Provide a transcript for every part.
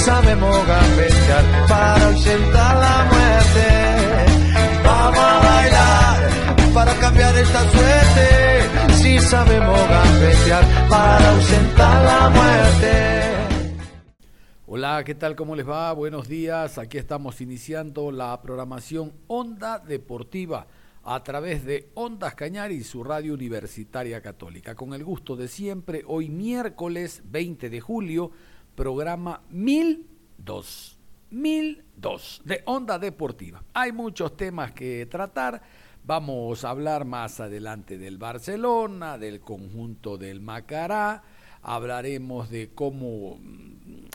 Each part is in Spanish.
Sabemos gambetear para ausentar la muerte. Vamos a bailar para cambiar esta suerte. Si sabemos gambetear para ausentar la muerte. Hola, ¿qué tal? ¿Cómo les va? Buenos días. Aquí estamos iniciando la programación Onda Deportiva a través de Ondas Cañar y su radio universitaria católica. Con el gusto de siempre, hoy miércoles 20 de julio programa 1002. 1002 de Onda Deportiva. Hay muchos temas que tratar. Vamos a hablar más adelante del Barcelona, del conjunto del Macará. Hablaremos de cómo mm,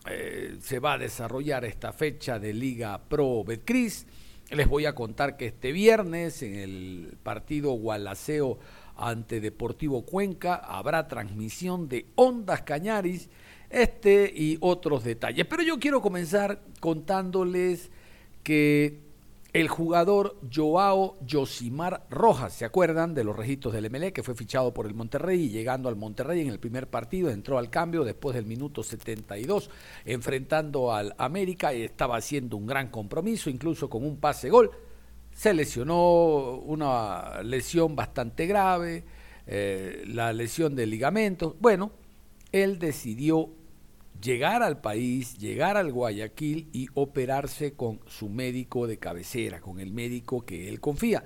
eh, se va a desarrollar esta fecha de Liga Pro Betcris. Les voy a contar que este viernes en el partido Gualaceo ante Deportivo Cuenca habrá transmisión de Ondas Cañaris este y otros detalles. Pero yo quiero comenzar contándoles que el jugador Joao Josimar Rojas, ¿se acuerdan de los registros del MLE que fue fichado por el Monterrey y llegando al Monterrey en el primer partido entró al cambio después del minuto 72 enfrentando al América y estaba haciendo un gran compromiso, incluso con un pase gol. Se lesionó una lesión bastante grave, eh, la lesión de ligamentos. Bueno, él decidió llegar al país, llegar al Guayaquil y operarse con su médico de cabecera, con el médico que él confía.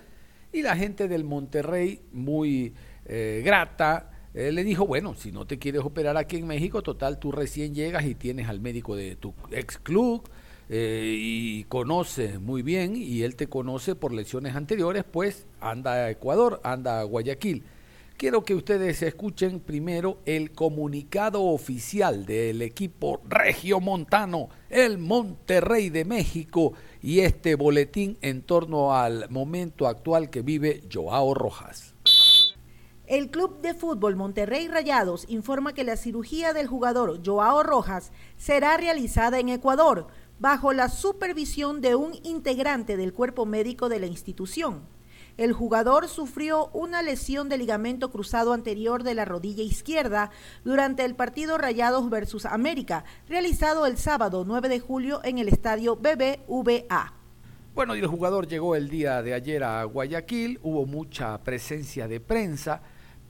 Y la gente del Monterrey, muy eh, grata, eh, le dijo, bueno, si no te quieres operar aquí en México, total, tú recién llegas y tienes al médico de tu ex club eh, y conoces muy bien y él te conoce por lesiones anteriores, pues anda a Ecuador, anda a Guayaquil. Quiero que ustedes escuchen primero el comunicado oficial del equipo regiomontano, el Monterrey de México, y este boletín en torno al momento actual que vive Joao Rojas. El Club de Fútbol Monterrey Rayados informa que la cirugía del jugador Joao Rojas será realizada en Ecuador, bajo la supervisión de un integrante del cuerpo médico de la institución. El jugador sufrió una lesión de ligamento cruzado anterior de la rodilla izquierda durante el partido Rayados versus América, realizado el sábado 9 de julio en el estadio BBVA. Bueno, y el jugador llegó el día de ayer a Guayaquil, hubo mucha presencia de prensa,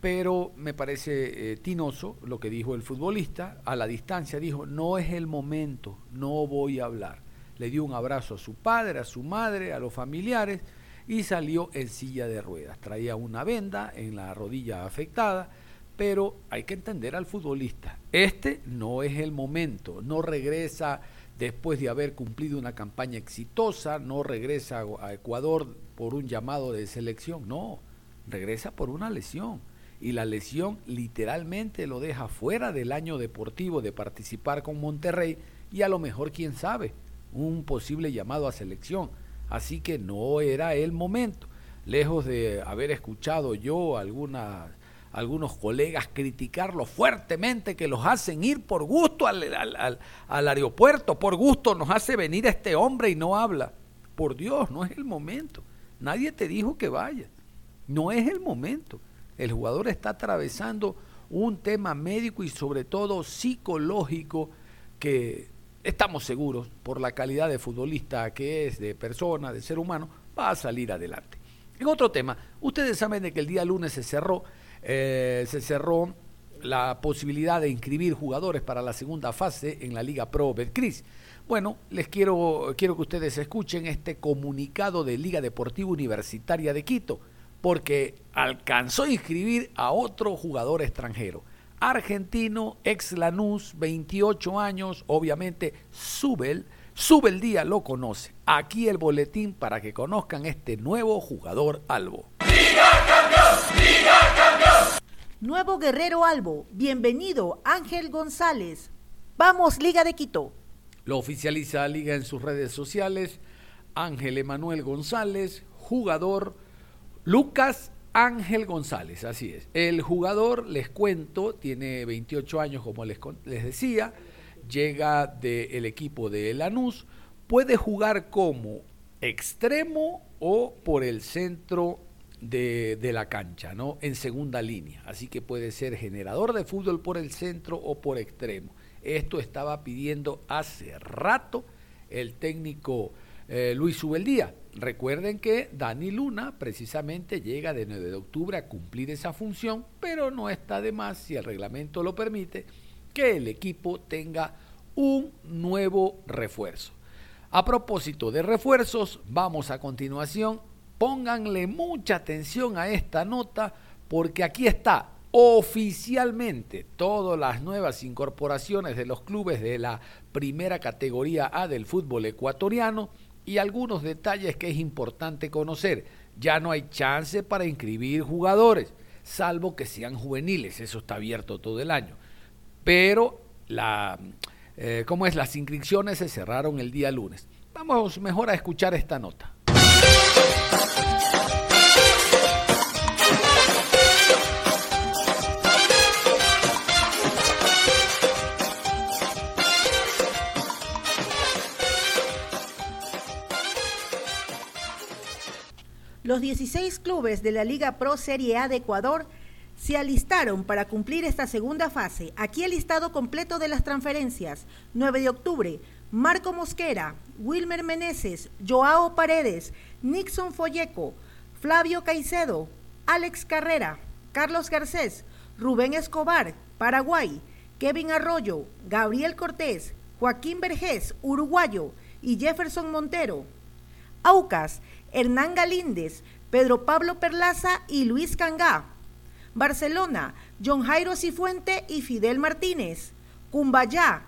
pero me parece eh, tinoso lo que dijo el futbolista, a la distancia dijo, no es el momento, no voy a hablar. Le dio un abrazo a su padre, a su madre, a los familiares, y salió en silla de ruedas. Traía una venda en la rodilla afectada, pero hay que entender al futbolista. Este no es el momento, no regresa después de haber cumplido una campaña exitosa, no regresa a Ecuador por un llamado de selección, no, regresa por una lesión. Y la lesión literalmente lo deja fuera del año deportivo de participar con Monterrey y a lo mejor, quién sabe, un posible llamado a selección. Así que no era el momento. Lejos de haber escuchado yo algunas algunos colegas criticarlo fuertemente, que los hacen ir por gusto al, al, aeropuerto, por gusto nos hace venir este hombre y no habla. Por Dios, no es el momento. Nadie te dijo que vaya. No es el momento. El jugador está atravesando un tema médico y sobre todo psicológico que estamos seguros, por la calidad de futbolista que es, de persona, de ser humano, va a salir adelante. En otro tema, ustedes saben de que el día lunes se cerró, eh, se cerró la posibilidad de inscribir jugadores para la segunda fase en la Liga Pro Betcris. Bueno, les quiero, quiero que ustedes escuchen este comunicado de Liga Deportiva Universitaria de Quito, porque alcanzó a inscribir a otro jugador extranjero argentino, ex Lanús, 28 años, obviamente Subel, Sube el día, lo conoce. Aquí el boletín para que conozcan este nuevo jugador Albo. ¡Liga campeón! ¡Liga campeón! Nuevo guerrero Albo. Bienvenido, Ángel González. Vamos, Liga de Quito. Lo oficializa la Liga en sus redes sociales. Ángel Emanuel González, jugador Lucas Ángel González, así es. El jugador, les cuento, tiene 28 años, como les, les decía, llega del equipo de Lanús, puede jugar como extremo o por el centro de, de, la cancha, ¿no? En segunda línea. Así que puede ser generador de fútbol por el centro o por extremo. Esto estaba pidiendo hace rato el técnico eh, Luis Ubeldía. Recuerden que Dani Luna precisamente llega de 9 de octubre a cumplir esa función, pero no está de más, si el reglamento lo permite, que el equipo tenga un nuevo refuerzo. A propósito de refuerzos, vamos a continuación, pónganle mucha atención a esta nota porque aquí está oficialmente todas las nuevas incorporaciones de los clubes de la primera categoría A del fútbol ecuatoriano y algunos detalles que es importante conocer. Ya no hay chance para inscribir jugadores, salvo que sean juveniles, eso está abierto todo el año. Pero la, eh, ¿cómo es? Las inscripciones se cerraron el día lunes. Vamos mejor a escuchar esta nota. Los 16 clubes de la Liga Pro Serie A de Ecuador se alistaron para cumplir esta segunda fase. Aquí el listado completo de las transferencias. 9 de octubre, Marco Mosquera, Wilmer Meneses, Joao Paredes, Nixon Folleco, Flavio Caicedo, Alex Carrera, Carlos Garcés, Rubén Escobar, Paraguay, Kevin Arroyo, Gabriel Cortés, Joaquín Vergés, uruguayo, y Jefferson Montero. Aucas, Hernán Galíndez, Pedro Pablo Perlaza y Luis Cangá. Barcelona, John Jairo Cifuente y Fidel Martínez. Cumbayá,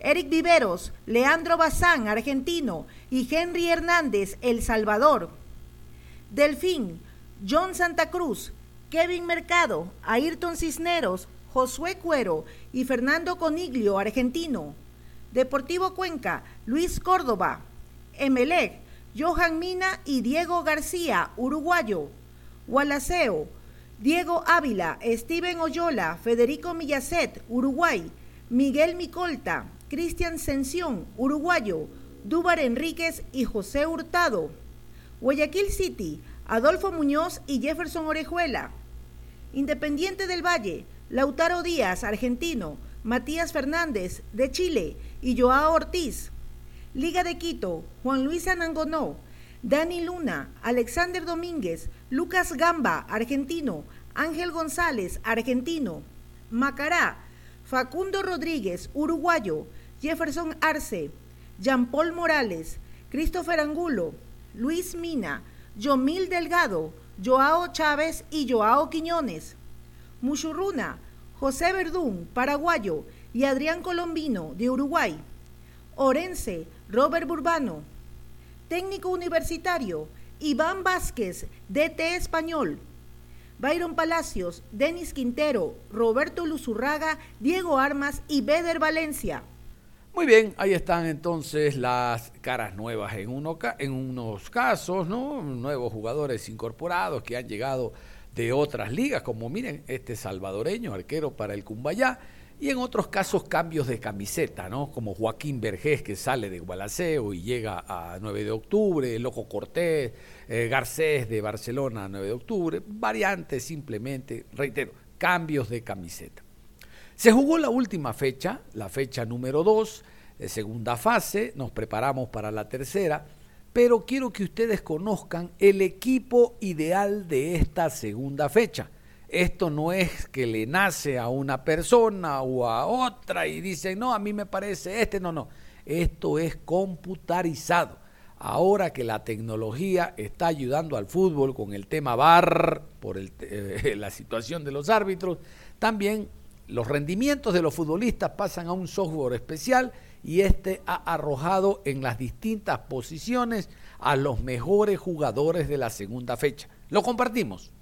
Eric Viveros, Leandro Bazán, argentino, y Henry Hernández, El Salvador. Delfín, John Santa Cruz, Kevin Mercado, Ayrton Cisneros, Josué Cuero y Fernando Coniglio, argentino. Deportivo Cuenca, Luis Córdoba. Emelec, Johan Mina y Diego García, uruguayo. Gualaceo, Diego Ávila, Steven Oyola, Federico Millacet, Uruguay. Miguel Micolta, Cristian Sención, uruguayo. Dúbar Enríquez y José Hurtado. Guayaquil City, Adolfo Muñoz y Jefferson Orejuela. Independiente del Valle, Lautaro Díaz, argentino. Matías Fernández, de Chile. Y Joao Ortiz. Liga de Quito, Juan Luis Anangonó, Dani Luna, Alexander Domínguez, Lucas Gamba, argentino, Ángel González, argentino, Macará, Facundo Rodríguez, uruguayo, Jefferson Arce, Jean Paul Morales, Christopher Angulo, Luis Mina, Yomil Delgado, Joao Chávez y Joao Quiñones, Muchurruna, José Verdún, paraguayo, y Adrián Colombino, de Uruguay. Orense, Robert Burbano. Técnico universitario, Iván Vázquez, DT Español. Byron Palacios, Denis Quintero, Roberto Luzurraga, Diego Armas y Beder Valencia. Muy bien, ahí están entonces las caras nuevas en, uno, en unos casos, ¿no? Nuevos jugadores incorporados que han llegado de otras ligas, como miren, este salvadoreño, arquero para el Cumbayá, y en otros casos cambios de camiseta, ¿no? Como Joaquín Vergés que sale de Gualaceo y llega a 9 de octubre, el Loco Cortés, eh, Garcés de Barcelona a 9 de octubre, variantes simplemente, reitero, cambios de camiseta. Se jugó la última fecha, la fecha número 2, de segunda fase, nos preparamos para la tercera, pero quiero que ustedes conozcan el equipo ideal de esta segunda fecha esto no es que le nace a una persona o a otra y dicen, no, a mí me parece este, no, no. Esto es computarizado. Ahora que la tecnología está ayudando al fútbol con el tema VAR, por eh, la situación de los árbitros, también los rendimientos de los futbolistas pasan a un software especial y este ha arrojado en las distintas posiciones a los mejores jugadores de la segunda fecha. Lo compartimos.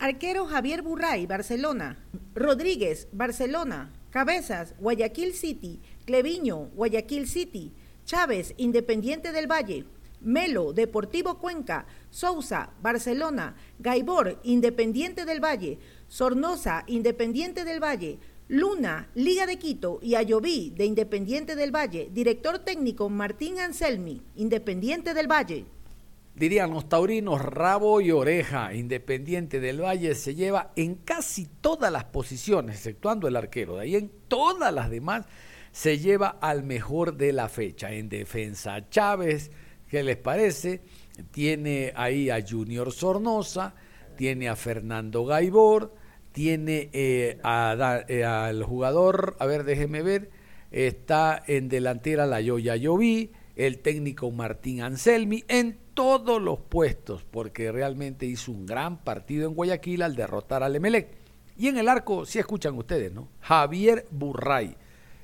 Arquero Javier Burray, Barcelona. Rodríguez, Barcelona. Cabezas, Guayaquil City. Cleviño, Guayaquil City. Chávez, Independiente del Valle. Melo, Deportivo Cuenca. Sousa, Barcelona. Gaibor, Independiente del Valle. Sornosa, Independiente del Valle. Luna, Liga de Quito y Ayoví, de Independiente del Valle. Director técnico Martín Anselmi, Independiente del Valle. Dirían los taurinos, rabo y oreja. Independiente del Valle se lleva en casi todas las posiciones, exceptuando el arquero. De ahí en todas las demás se lleva al mejor de la fecha. En defensa Chávez, ¿qué les parece? Tiene ahí a Junior Sornosa, tiene a Fernando Gaibor, tiene eh, eh, al jugador, a ver, déjeme ver, está en delantera la Yoya Yoví, el técnico Martín Anselmi, en todos los puestos, porque realmente hizo un gran partido en Guayaquil al derrotar al Emelec. Y en el arco, si escuchan ustedes, ¿no? Javier Burray.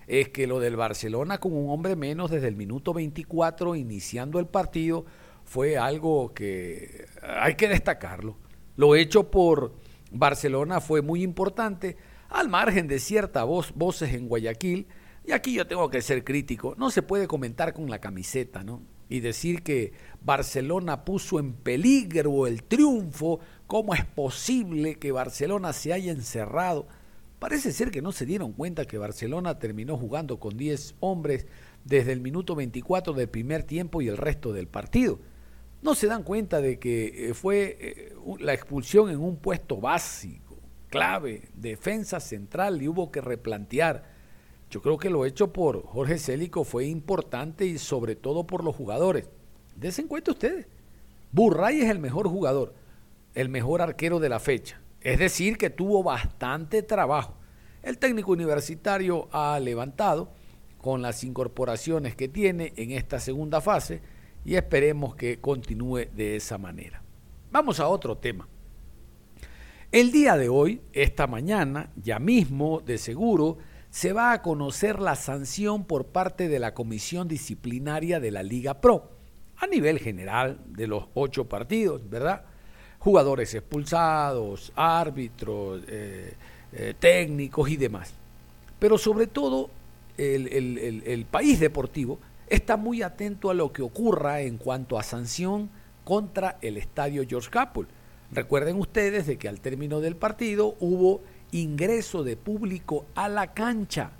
Es que lo del Barcelona con un hombre menos desde el minuto 24 iniciando el partido fue algo que hay que destacarlo. Lo hecho por Barcelona fue muy importante, al margen de ciertas voces en Guayaquil, y aquí yo tengo que ser crítico, no se puede comentar con la camiseta, ¿no? Y decir que Barcelona puso en peligro el triunfo, ¿cómo es posible que Barcelona se haya encerrado? Parece ser que no se dieron cuenta que Barcelona terminó jugando con 10 hombres desde el minuto 24 del primer tiempo y el resto del partido no se dan cuenta de que eh, fue eh, la expulsión en un puesto básico, clave, defensa central y hubo que replantear. Yo creo que lo hecho por Jorge Célico fue importante y sobre todo por los jugadores. Desen cuenta ustedes. Burray es el mejor jugador, el mejor arquero de la fecha. Es decir, que tuvo bastante trabajo. El técnico universitario ha levantado con las incorporaciones que tiene en esta segunda fase y esperemos que continúe de esa manera. Vamos a otro tema. El día de hoy, esta mañana, ya mismo, de seguro, se va a conocer la sanción por parte de la Comisión Disciplinaria de la Liga Pro, a nivel general de los ocho partidos, ¿verdad? Jugadores expulsados, árbitros, eh, eh, técnicos y demás. Pero sobre todo, el, país deportivo está muy atento a lo que ocurra en cuanto a sanción contra el estadio George Capel. Recuerden ustedes de que al término del partido hubo ingreso de público a la cancha,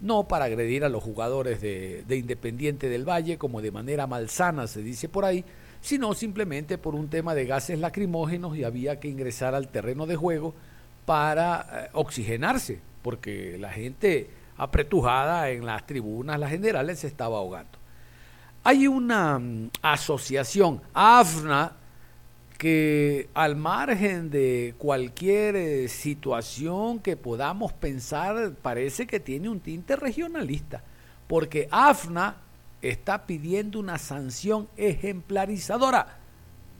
no para agredir a los jugadores de, de, Independiente del Valle como de manera malsana se dice por ahí, sino simplemente por un tema de gases lacrimógenos y había que ingresar al terreno de juego para eh, oxigenarse, porque la gente apretujada en las tribunas, las generales, se estaba ahogando. Hay una mm, asociación, AFNA, que al margen de cualquier eh, situación que podamos pensar, parece que tiene un tinte regionalista, porque AFNA está pidiendo una sanción ejemplarizadora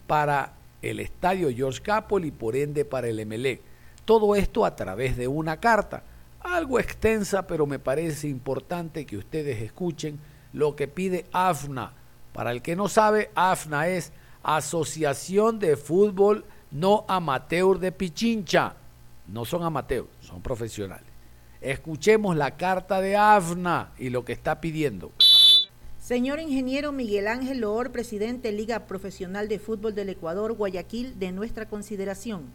para el estadio George Capol y por ende para el MLE. Todo esto a través de una carta algo extensa, pero me parece importante que ustedes escuchen lo que pide AFNA. Para el que no sabe, AFNA es Asociación de Fútbol No Amateur de Pichincha. No son amateurs, son profesionales. Escuchemos la carta de AFNA y lo que está pidiendo. Señor ingeniero Miguel Ángel Loor, presidente Liga Profesional de Fútbol del Ecuador, Guayaquil, de nuestra consideración.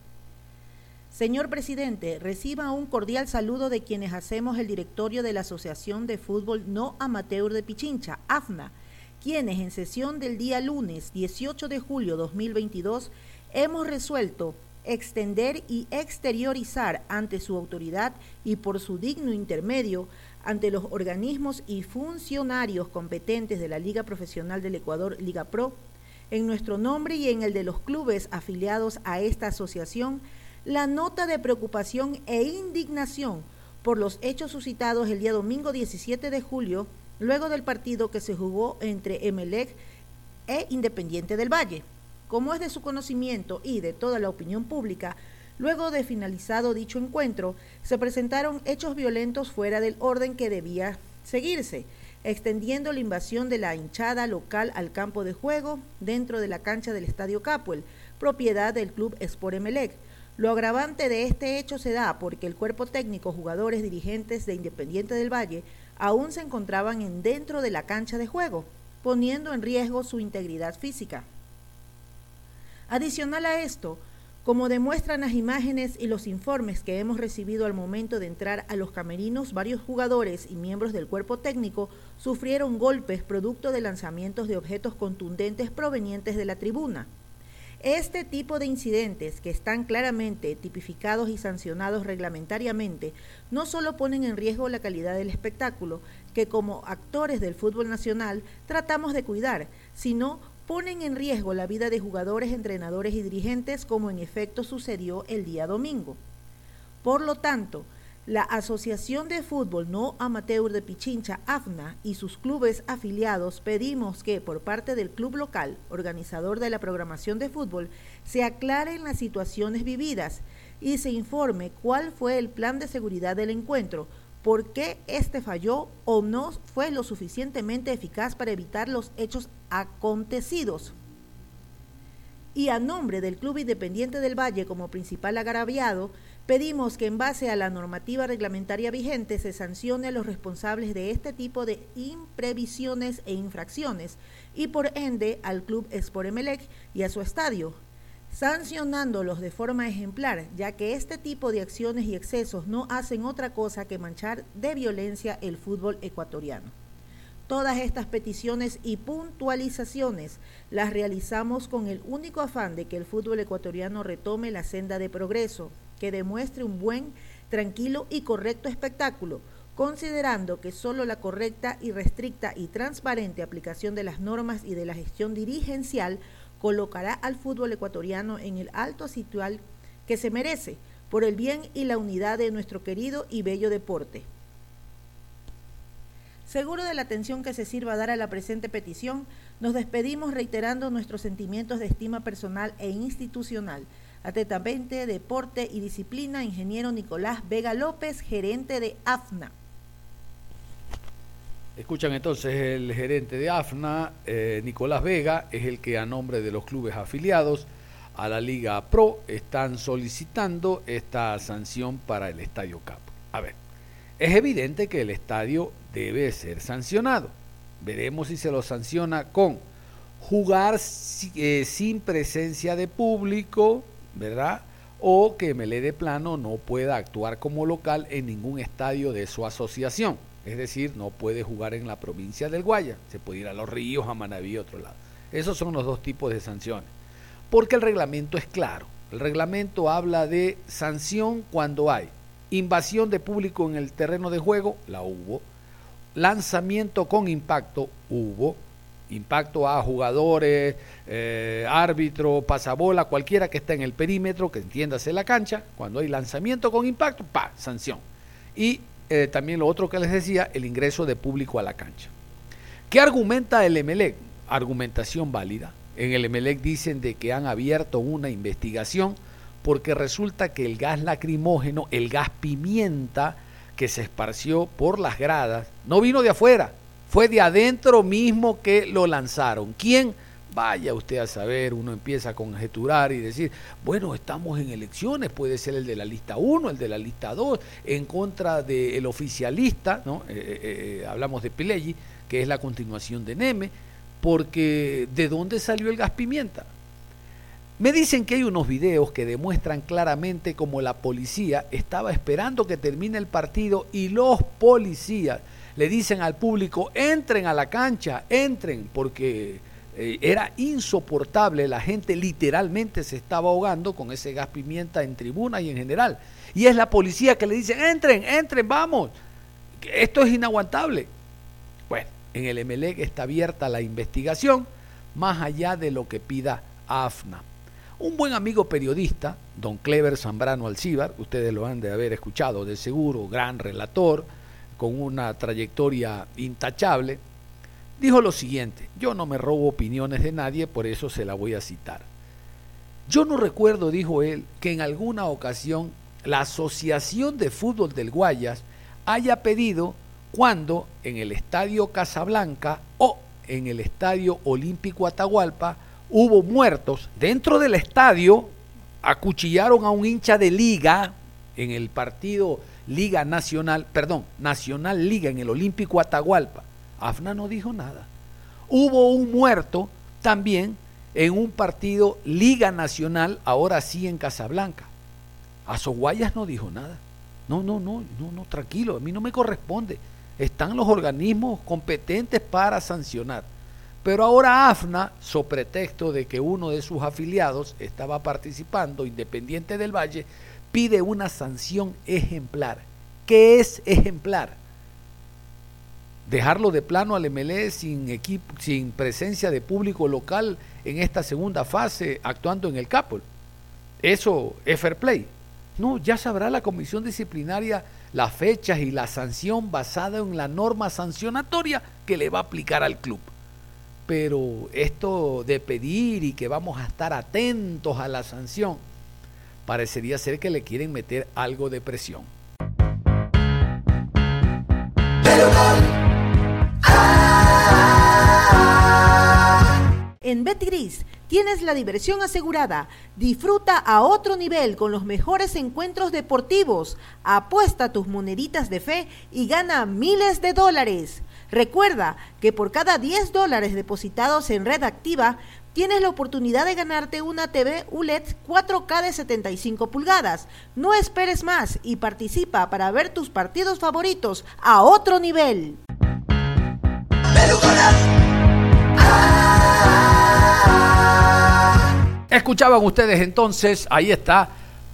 Señor presidente, reciba un cordial saludo de quienes hacemos el directorio de la Asociación de Fútbol No Amateur de Pichincha, AFNA, quienes en sesión del día lunes 18 de julio 2022 hemos resuelto extender y exteriorizar ante su autoridad y por su digno intermedio ante los organismos y funcionarios competentes de la Liga Profesional del Ecuador, Liga Pro, en nuestro nombre y en el de los clubes afiliados a esta asociación, la nota de preocupación e indignación por los hechos suscitados el día domingo 17 de julio, luego del partido que se jugó entre Emelec e Independiente del Valle. Como es de su conocimiento y de toda la opinión pública, luego de finalizado dicho encuentro, se presentaron hechos violentos fuera del orden que debía seguirse, extendiendo la invasión de la hinchada local al campo de juego dentro de la cancha del Estadio Capuel, propiedad del club Sport Emelec. Lo agravante de este hecho se da porque el cuerpo técnico, jugadores, dirigentes de Independiente del Valle aún se encontraban en dentro de la cancha de juego, poniendo en riesgo su integridad física. Adicional a esto, como demuestran las imágenes y los informes que hemos recibido al momento de entrar a los camerinos, varios jugadores y miembros del cuerpo técnico sufrieron golpes producto de lanzamientos de objetos contundentes provenientes de la tribuna. Este tipo de incidentes, que están claramente tipificados y sancionados reglamentariamente, no solo ponen en riesgo la calidad del espectáculo, que como actores del fútbol nacional tratamos de cuidar, sino ponen en riesgo la vida de jugadores, entrenadores y dirigentes como en efecto sucedió el día domingo. Por lo tanto, la Asociación de Fútbol No Amateur de Pichincha, AFNA, y sus clubes afiliados pedimos que por parte del club local, organizador de la programación de fútbol, se aclaren las situaciones vividas y se informe cuál fue el plan de seguridad del encuentro, por qué este falló o no fue lo suficientemente eficaz para evitar los hechos acontecidos. Y a nombre del Club Independiente del Valle como principal agraviado, pedimos que en base a la normativa reglamentaria vigente se sancione a los responsables de este tipo de imprevisiones e infracciones y por ende al Club Sport Emelec y a su estadio, sancionándolos de forma ejemplar, ya que este tipo de acciones y excesos no hacen otra cosa que manchar de violencia el fútbol ecuatoriano. Todas estas peticiones y puntualizaciones las realizamos con el único afán de que el fútbol ecuatoriano retome la senda de progreso, que demuestre un buen, tranquilo y correcto espectáculo, considerando que solo la correcta y restricta y transparente aplicación de las normas y de la gestión dirigencial colocará al fútbol ecuatoriano en el alto situal que se merece por el bien y la unidad de nuestro querido y bello deporte. Seguro de la atención que se sirva a dar a la presente petición, nos despedimos reiterando nuestros sentimientos de estima personal e institucional. Atentamente, Deporte y Disciplina, ingeniero Nicolás Vega López, gerente de AFNA. Escuchan entonces el gerente de AFNA, eh, Nicolás Vega, es el que a nombre de los clubes afiliados a la Liga Pro están solicitando esta sanción para el Estadio Cap. A ver, es evidente que el estadio debe ser sancionado. Veremos si se lo sanciona con jugar eh, sin presencia de público, ¿verdad? O que Melé de plano no pueda actuar como local en ningún estadio de su asociación. Es decir, no puede jugar en la provincia del Guaya, se puede ir a los ríos, a Manaví, a otro lado. Esos son los dos tipos de sanciones. Porque el reglamento es claro. El reglamento habla de sanción cuando hay invasión de público en el terreno de juego, la hubo. Lanzamiento con impacto, hubo. Impacto a jugadores, eh, árbitro, pasabola, cualquiera que esté en el perímetro, que entiéndase la cancha. Cuando hay lanzamiento con impacto, pa, sanción. Y eh, también lo otro que les decía, el ingreso de público a la cancha. ¿Qué argumenta el Emelec? Argumentación válida. En el Emelec dicen de que han abierto una investigación porque resulta que el gas lacrimógeno, el gas pimienta que se esparció por las gradas, no vino de afuera, fue de adentro mismo que lo lanzaron. ¿Quién? Vaya usted a saber, uno empieza a conjeturar y decir, bueno, estamos en elecciones, puede ser el de la lista 1, el de la lista 2, en contra del oficialista, ¿no? Eh, eh, eh, hablamos de Pileggi, que es la continuación de Neme, porque ¿de dónde salió el gas pimienta? Me dicen que hay unos videos que demuestran claramente cómo la policía estaba esperando que termine el partido y los policías le dicen al público, entren a la cancha, entren, porque eh, era insoportable, la gente literalmente se estaba ahogando con ese gas pimienta en tribuna y en general. Y es la policía que le dice, entren, entren, vamos. Esto es inaguantable. Bueno, en el MLEG está abierta la investigación, más allá de lo que pida AFNA. Un buen amigo periodista, don Clever Zambrano Alcíbar, ustedes lo han de haber escuchado de seguro, gran relator, con una trayectoria intachable, dijo lo siguiente, yo no me robo opiniones de nadie, por eso se la voy a citar. Yo no recuerdo, dijo él, que en alguna ocasión la Asociación de Fútbol del Guayas haya pedido cuando en el Estadio Casablanca o en el Estadio Olímpico Atahualpa hubo muertos dentro del estadio, acuchillaron a un hincha de liga en el partido Liga Nacional, perdón, Nacional Liga en el Olímpico Atahualpa. AFNA no dijo nada. Hubo un muerto también en un partido Liga Nacional, ahora sí en Casablanca. Azoguayas no dijo nada. No, no, no, no, no, tranquilo, a mí no me corresponde. Están los organismos competentes para sancionar. Pero ahora AFNA, so pretexto de que uno de sus afiliados estaba participando, Independiente del Valle, pide una sanción ejemplar. ¿Qué es ejemplar? Dejarlo de plano al MLE sin, equipo, sin presencia de público local en esta segunda fase actuando en el Capol. Eso es fair play. No, ya sabrá la comisión disciplinaria las fechas y la sanción basada en la norma sancionatoria que le va a aplicar al club. Pero esto de pedir y que vamos a estar atentos a la sanción, parecería ser que le quieren meter algo de presión. En Betgris tienes la diversión asegurada. Disfruta a otro nivel con los mejores encuentros deportivos. Apuesta tus moneditas de fe y gana miles de dólares. Recuerda que por cada 10 dólares depositados en red activa, tienes la oportunidad de ganarte una TV ULED 4K de 75 pulgadas. No esperes más y participa para ver tus partidos favoritos a otro nivel. Escuchaban ustedes entonces, ahí está,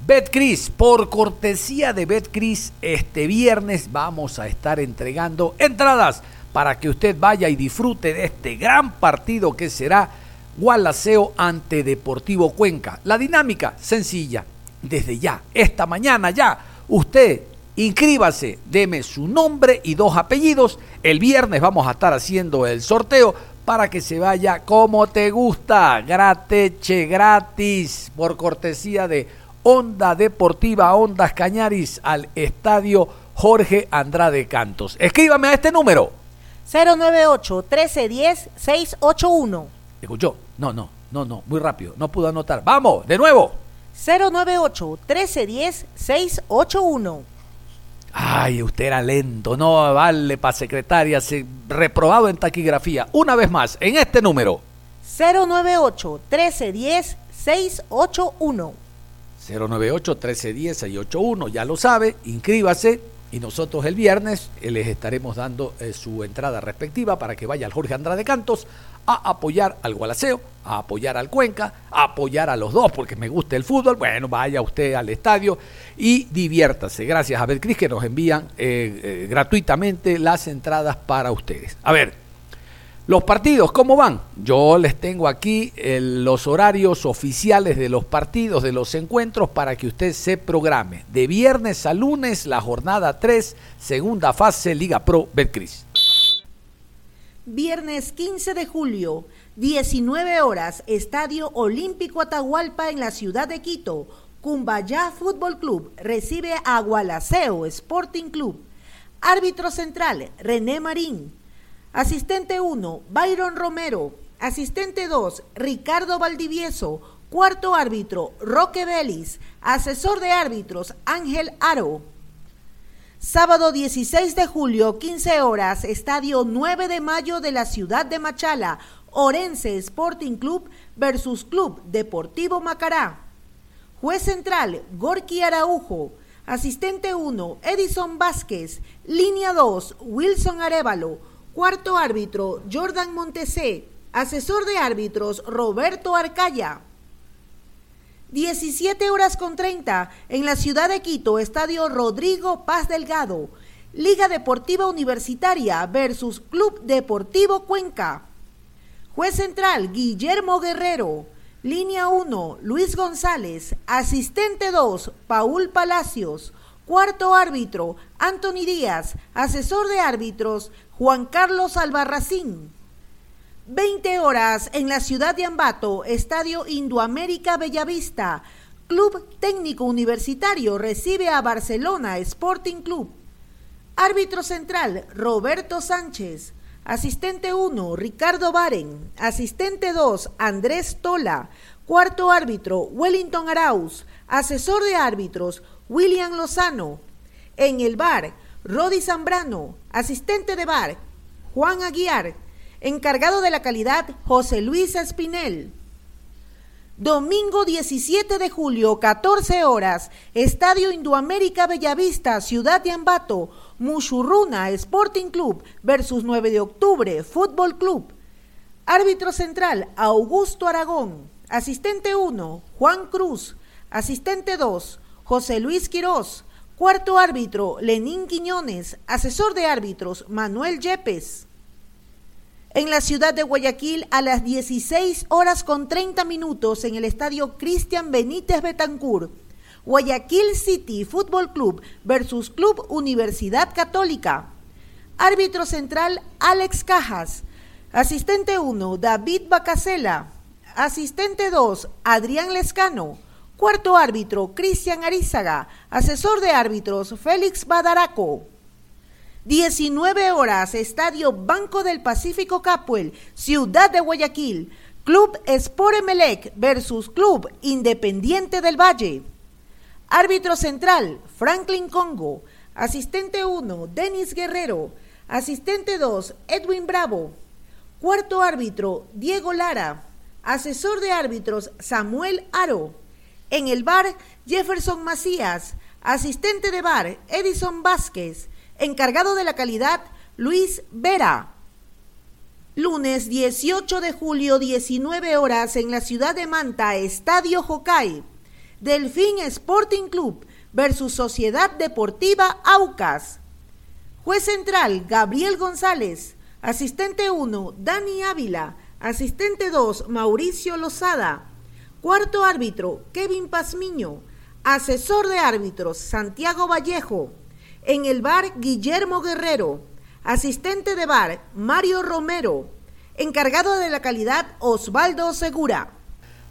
BetCris. Por cortesía de BetCris, este viernes vamos a estar entregando entradas para que usted vaya y disfrute de este gran partido que será Gualaceo ante Deportivo Cuenca. La dinámica sencilla, desde ya, esta mañana ya, usted inscríbase, deme su nombre y dos apellidos. El viernes vamos a estar haciendo el sorteo para que se vaya como te gusta, grateche gratis, por cortesía de Onda Deportiva Ondas Cañaris al Estadio Jorge Andrade Cantos. Escríbame a este número. 098-1310-681. ¿Escuchó? No, no, no, no, muy rápido, no pudo anotar. Vamos, de nuevo. 098-1310-681. Ay, usted era lento, no vale para secretaria, se, reprobado en taquigrafía. Una vez más, en este número. 098-1310-681. 098-1310-681, ya lo sabe, inscríbase y nosotros el viernes les estaremos dando eh, su entrada respectiva para que vaya al Jorge Andrade Cantos a apoyar al Gualaceo, a apoyar al Cuenca, a apoyar a los dos porque me gusta el fútbol. Bueno, vaya usted al estadio y diviértase. Gracias a Betcris que nos envían eh, eh, gratuitamente las entradas para ustedes. A ver, los partidos, ¿cómo van? Yo les tengo aquí los horarios oficiales de los partidos, de los encuentros, para que usted se programe. De viernes a lunes, la jornada 3, segunda fase, Liga Pro Betcris. Viernes 15 de julio, 19 horas, Estadio Olímpico Atahualpa en la ciudad de Quito. Cumbayá Fútbol Club recibe a Gualaceo Sporting Club. Árbitro central, René Marín. Asistente 1, Byron Romero. Asistente 2, Ricardo Valdivieso. Cuarto árbitro, Roque Vélez. Asesor de árbitros, Ángel Aro. Sábado 16 de julio, 15 horas, Estadio 9 de Mayo de la ciudad de Machala, Orense Sporting Club versus Club Deportivo Macará. Juez central, Gorky Araujo. Asistente 1, Edison Vázquez. Línea 2, Wilson Arevalo. Cuarto árbitro, Jordan Montesé. Asesor de árbitros, Roberto Arcaya. 17 horas con 30 en la ciudad de Quito, Estadio Rodrigo Paz Delgado. Liga Deportiva Universitaria versus Club Deportivo Cuenca. Juez central, Guillermo Guerrero. Línea 1, Luis González. Asistente 2, Paul Palacios. Cuarto árbitro, Anthony Díaz. Asesor de árbitros, Juan Carlos Albarracín. 20 horas en la ciudad de Ambato, Estadio Indoamérica Bellavista. Club Técnico Universitario recibe a Barcelona Sporting Club. Árbitro central, Roberto Sánchez. Asistente 1, Ricardo Baren. Asistente 2, Andrés Tola. Cuarto árbitro, Wellington Arauz. Asesor de árbitros, William Lozano. En el bar, Rodi Zambrano. Asistente de bar, Juan Aguiar. Encargado de la calidad, José Luis Espinel. Domingo 17 de julio, 14 horas, Estadio Indoamérica Bellavista, Ciudad de Ambato, Mushurruna Sporting Club versus 9 de octubre, Fútbol Club. Árbitro central, Augusto Aragón. Asistente 1, Juan Cruz. Asistente 2, José Luis Quirós. Cuarto árbitro, Lenín Quiñones. Asesor de árbitros, Manuel Yepes en la ciudad de Guayaquil a las 16 horas con 30 minutos en el estadio Cristian Benítez Betancur. Guayaquil City Fútbol Club versus Club Universidad Católica. Árbitro central Alex Cajas. Asistente 1 David Bacasela. Asistente 2 Adrián Lescano. Cuarto árbitro Cristian Arizaga. Asesor de árbitros Félix Badaraco. 19 horas, Estadio Banco del Pacífico Capuel, Ciudad de Guayaquil. Club Sport Emelec versus Club Independiente del Valle. Árbitro central, Franklin Congo. Asistente 1, Denis Guerrero. Asistente 2, Edwin Bravo. Cuarto árbitro, Diego Lara. Asesor de árbitros, Samuel Aro. En el bar, Jefferson Macías. Asistente de bar, Edison Vázquez. Encargado de la calidad, Luis Vera. Lunes 18 de julio, 19 horas, en la ciudad de Manta, Estadio Jocay. Delfín Sporting Club versus Sociedad Deportiva Aucas. Juez central, Gabriel González. Asistente 1, Dani Ávila. Asistente 2, Mauricio Lozada. Cuarto árbitro, Kevin Pazmiño. Asesor de árbitros, Santiago Vallejo. En el bar Guillermo Guerrero. Asistente de bar Mario Romero. Encargado de la calidad Osvaldo Segura.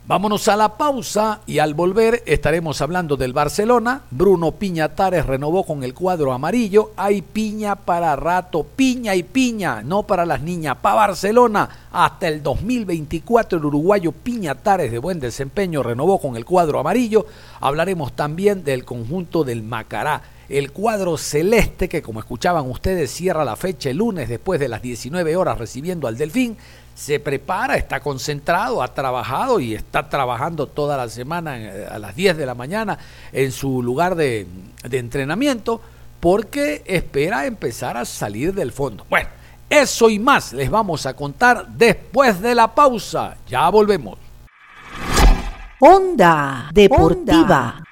Vámonos a la pausa y al volver estaremos hablando del Barcelona. Bruno Piñatares renovó con el cuadro amarillo. Hay piña para rato, piña y piña, no para las niñas. Para Barcelona, hasta el 2024 el uruguayo Piñatares de buen desempeño renovó con el cuadro amarillo. Hablaremos también del conjunto del Macará el cuadro celeste que como escuchaban ustedes cierra la fecha el lunes después de las 19 horas recibiendo al Delfín, se prepara, está concentrado, ha trabajado y está trabajando toda la semana eh, a las 10 de la mañana en su lugar de, de entrenamiento porque espera empezar a salir del fondo. Bueno, eso y más les vamos a contar después de la pausa. Ya volvemos. Onda Deportiva.